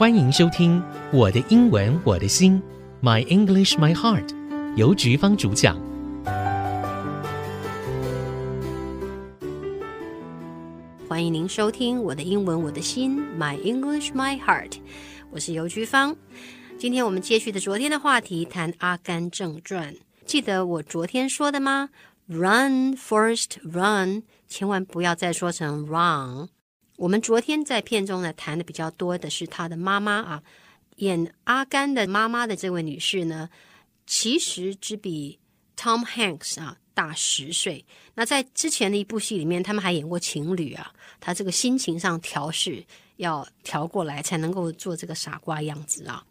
欢迎收听《我的英文我的心》，My English My Heart，由菊芳主讲。欢迎您收听《我的英文我的心》，My English My Heart，我是尤菊芳。今天我们接续的昨天的话题，谈《阿甘正传》。记得我昨天说的吗？Run, first, run！千万不要再说成 run。我们昨天在片中呢谈的比较多的是他的妈妈啊，演阿甘的妈妈的这位女士呢，其实只比 Tom Hanks 啊大十岁。那在之前的一部戏里面，他们还演过情侣啊。他这个心情上调试要调过来，才能够做这个傻瓜样子啊。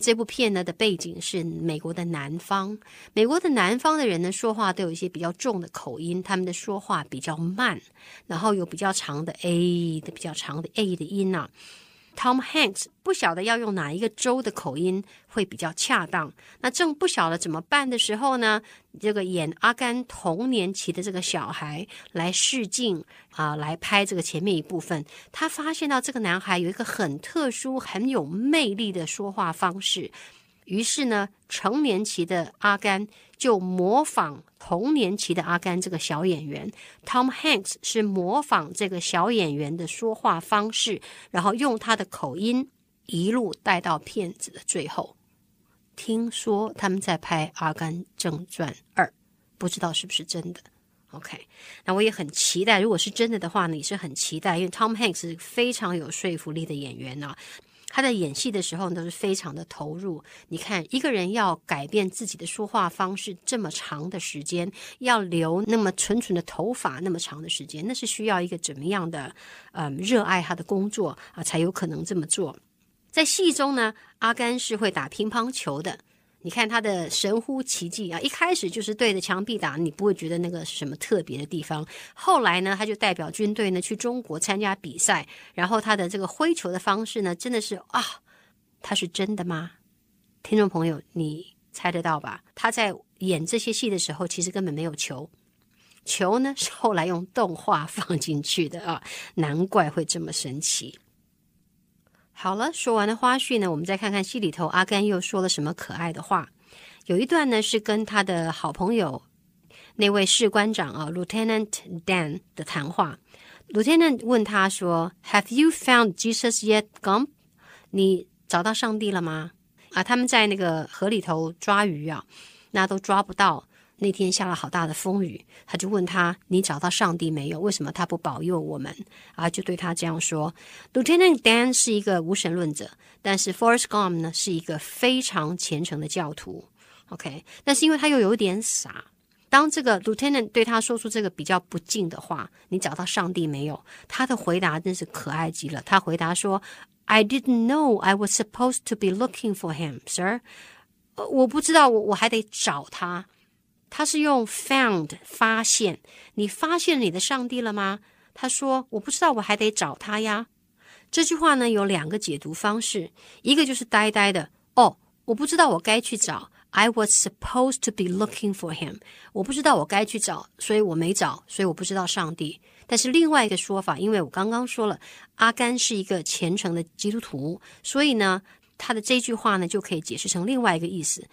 这部片呢的背景是美国的南方，美国的南方的人呢说话都有一些比较重的口音，他们的说话比较慢，然后有比较长的 a 的比较长的 a 的音啊。Tom Hanks 不晓得要用哪一个州的口音会比较恰当，那正不晓得怎么办的时候呢，这个演阿甘童年期的这个小孩来试镜啊，来拍这个前面一部分，他发现到这个男孩有一个很特殊、很有魅力的说话方式。于是呢，成年期的阿甘就模仿童年期的阿甘这个小演员，Tom Hanks 是模仿这个小演员的说话方式，然后用他的口音一路带到片子的最后。听说他们在拍《阿甘正传二》，不知道是不是真的？OK，那我也很期待。如果是真的的话呢，也是很期待，因为 Tom Hanks 是非常有说服力的演员啊。他在演戏的时候都是非常的投入。你看，一个人要改变自己的说话方式这么长的时间，要留那么纯纯的头发那么长的时间，那是需要一个怎么样的，嗯，热爱他的工作啊，才有可能这么做。在戏中呢，阿甘是会打乒乓球的。你看他的神乎其技啊！一开始就是对着墙壁打，你不会觉得那个是什么特别的地方。后来呢，他就代表军队呢去中国参加比赛，然后他的这个挥球的方式呢，真的是啊，他是真的吗？听众朋友，你猜得到吧？他在演这些戏的时候，其实根本没有球，球呢是后来用动画放进去的啊，难怪会这么神奇。好了，说完了花絮呢，我们再看看戏里头阿甘又说了什么可爱的话。有一段呢是跟他的好朋友那位士官长啊，Lieutenant Dan 的谈话。Lieutenant 问他说：“Have you found Jesus yet, Gump？你找到上帝了吗？”啊，他们在那个河里头抓鱼啊，那都抓不到。那天下了好大的风雨，他就问他：“你找到上帝没有？为什么他不保佑我们？”啊，就对他这样说：“Lieutenant Dan 是一个无神论者，但是 Forrest Gump 呢是一个非常虔诚的教徒。OK，但是因为他又有点傻，当这个 Lieutenant 对他说出这个比较不敬的话：“你找到上帝没有？”他的回答真是可爱极了。他回答说：“I didn't know I was supposed to be looking for him, sir。我不知道，我我还得找他。”他是用 found 发现，你发现你的上帝了吗？他说：“我不知道，我还得找他呀。”这句话呢有两个解读方式，一个就是呆呆的哦，我不知道我该去找。I was supposed to be looking for him，我不知道我该去找，所以我没找，所以我不知道上帝。但是另外一个说法，因为我刚刚说了，阿甘是一个虔诚的基督徒，所以呢，他的这句话呢就可以解释成另外一个意思。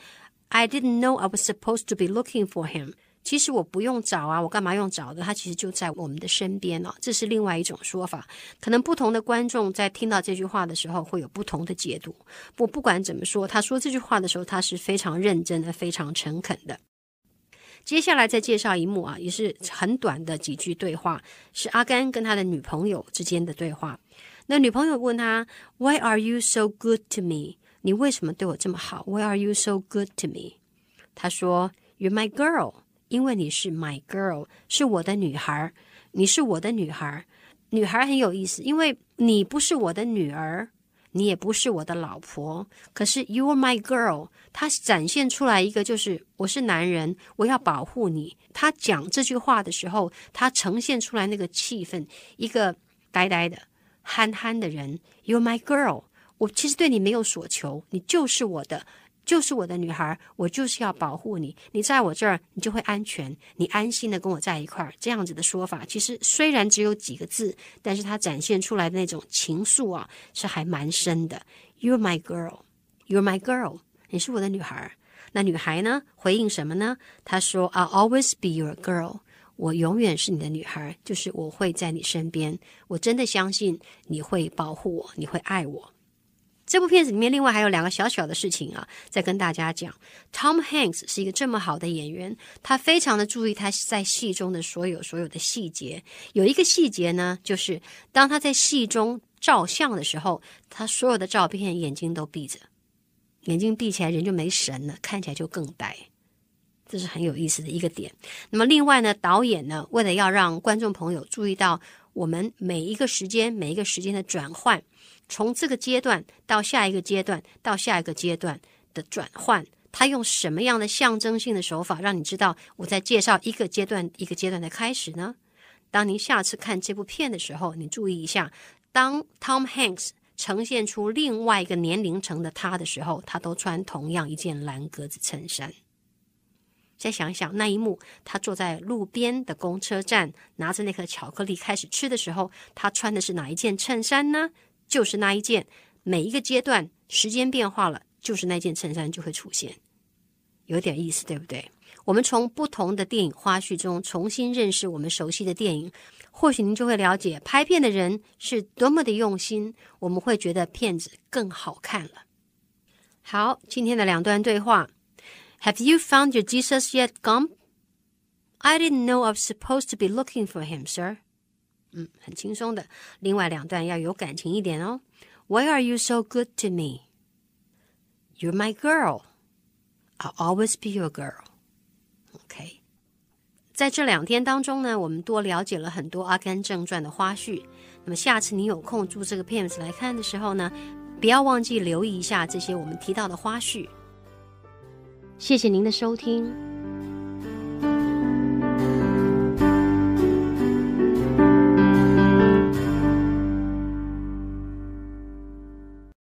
I didn't know I was supposed to be looking for him。其实我不用找啊，我干嘛用找的？他其实就在我们的身边呢、这是另外一种说法。可能不同的观众在听到这句话的时候会有不同的解读。不，不管怎么说，他说这句话的时候，他是非常认真的、非常诚恳的。接下来再介绍一幕啊，也是很短的几句对话，是阿甘跟他的女朋友之间的对话。那女朋友问他：“Why are you so good to me？” 你为什么对我这么好？Why are you so good to me？他说：“You're my girl，因为你是 my girl，是我的女孩。你是我的女孩，女孩很有意思，因为你不是我的女儿，你也不是我的老婆。可是 you're my girl，他展现出来一个就是我是男人，我要保护你。他讲这句话的时候，他呈现出来那个气氛，一个呆呆的、憨憨的人。You're my girl。”我其实对你没有所求，你就是我的就是我的女孩，我就是要保护你。你在我这儿，你就会安全，你安心的跟我在一块儿。这样子的说法，其实虽然只有几个字，但是它展现出来的那种情愫啊，是还蛮深的。You're my girl, you're my girl，你是我的女孩。那女孩呢？回应什么呢？她说：“I'll always be your girl，我永远是你的女孩，就是我会在你身边。我真的相信你会保护我，你会爱我。”这部片子里面，另外还有两个小小的事情啊，再跟大家讲。Tom Hanks 是一个这么好的演员，他非常的注意他在戏中的所有所有的细节。有一个细节呢，就是当他在戏中照相的时候，他所有的照片眼睛都闭着，眼睛闭起来人就没神了，看起来就更呆。这是很有意思的一个点。那么另外呢，导演呢，为了要让观众朋友注意到我们每一个时间每一个时间的转换。从这个阶段到下一个阶段，到下一个阶段的转换，他用什么样的象征性的手法，让你知道我在介绍一个阶段一个阶段的开始呢？当您下次看这部片的时候，你注意一下，当 Tom Hanks 呈现出另外一个年龄层的他的时候，他都穿同样一件蓝格子衬衫。再想一想那一幕，他坐在路边的公车站，拿着那颗巧克力开始吃的时候，他穿的是哪一件衬衫呢？就是那一件，每一个阶段时间变化了，就是那件衬衫就会出现，有点意思，对不对？我们从不同的电影花絮中重新认识我们熟悉的电影，或许您就会了解拍片的人是多么的用心，我们会觉得片子更好看了。好，今天的两段对话：Have you found your Jesus yet, Gump? I didn't know I was supposed to be looking for him, sir. 嗯，很轻松的。另外两段要有感情一点哦。Why are you so good to me? You're my girl. I'll always be your girl. OK，在这两天当中呢，我们多了解了很多《阿甘正传》的花絮。那么下次你有空住这个片子来看的时候呢，不要忘记留意一下这些我们提到的花絮。谢谢您的收听。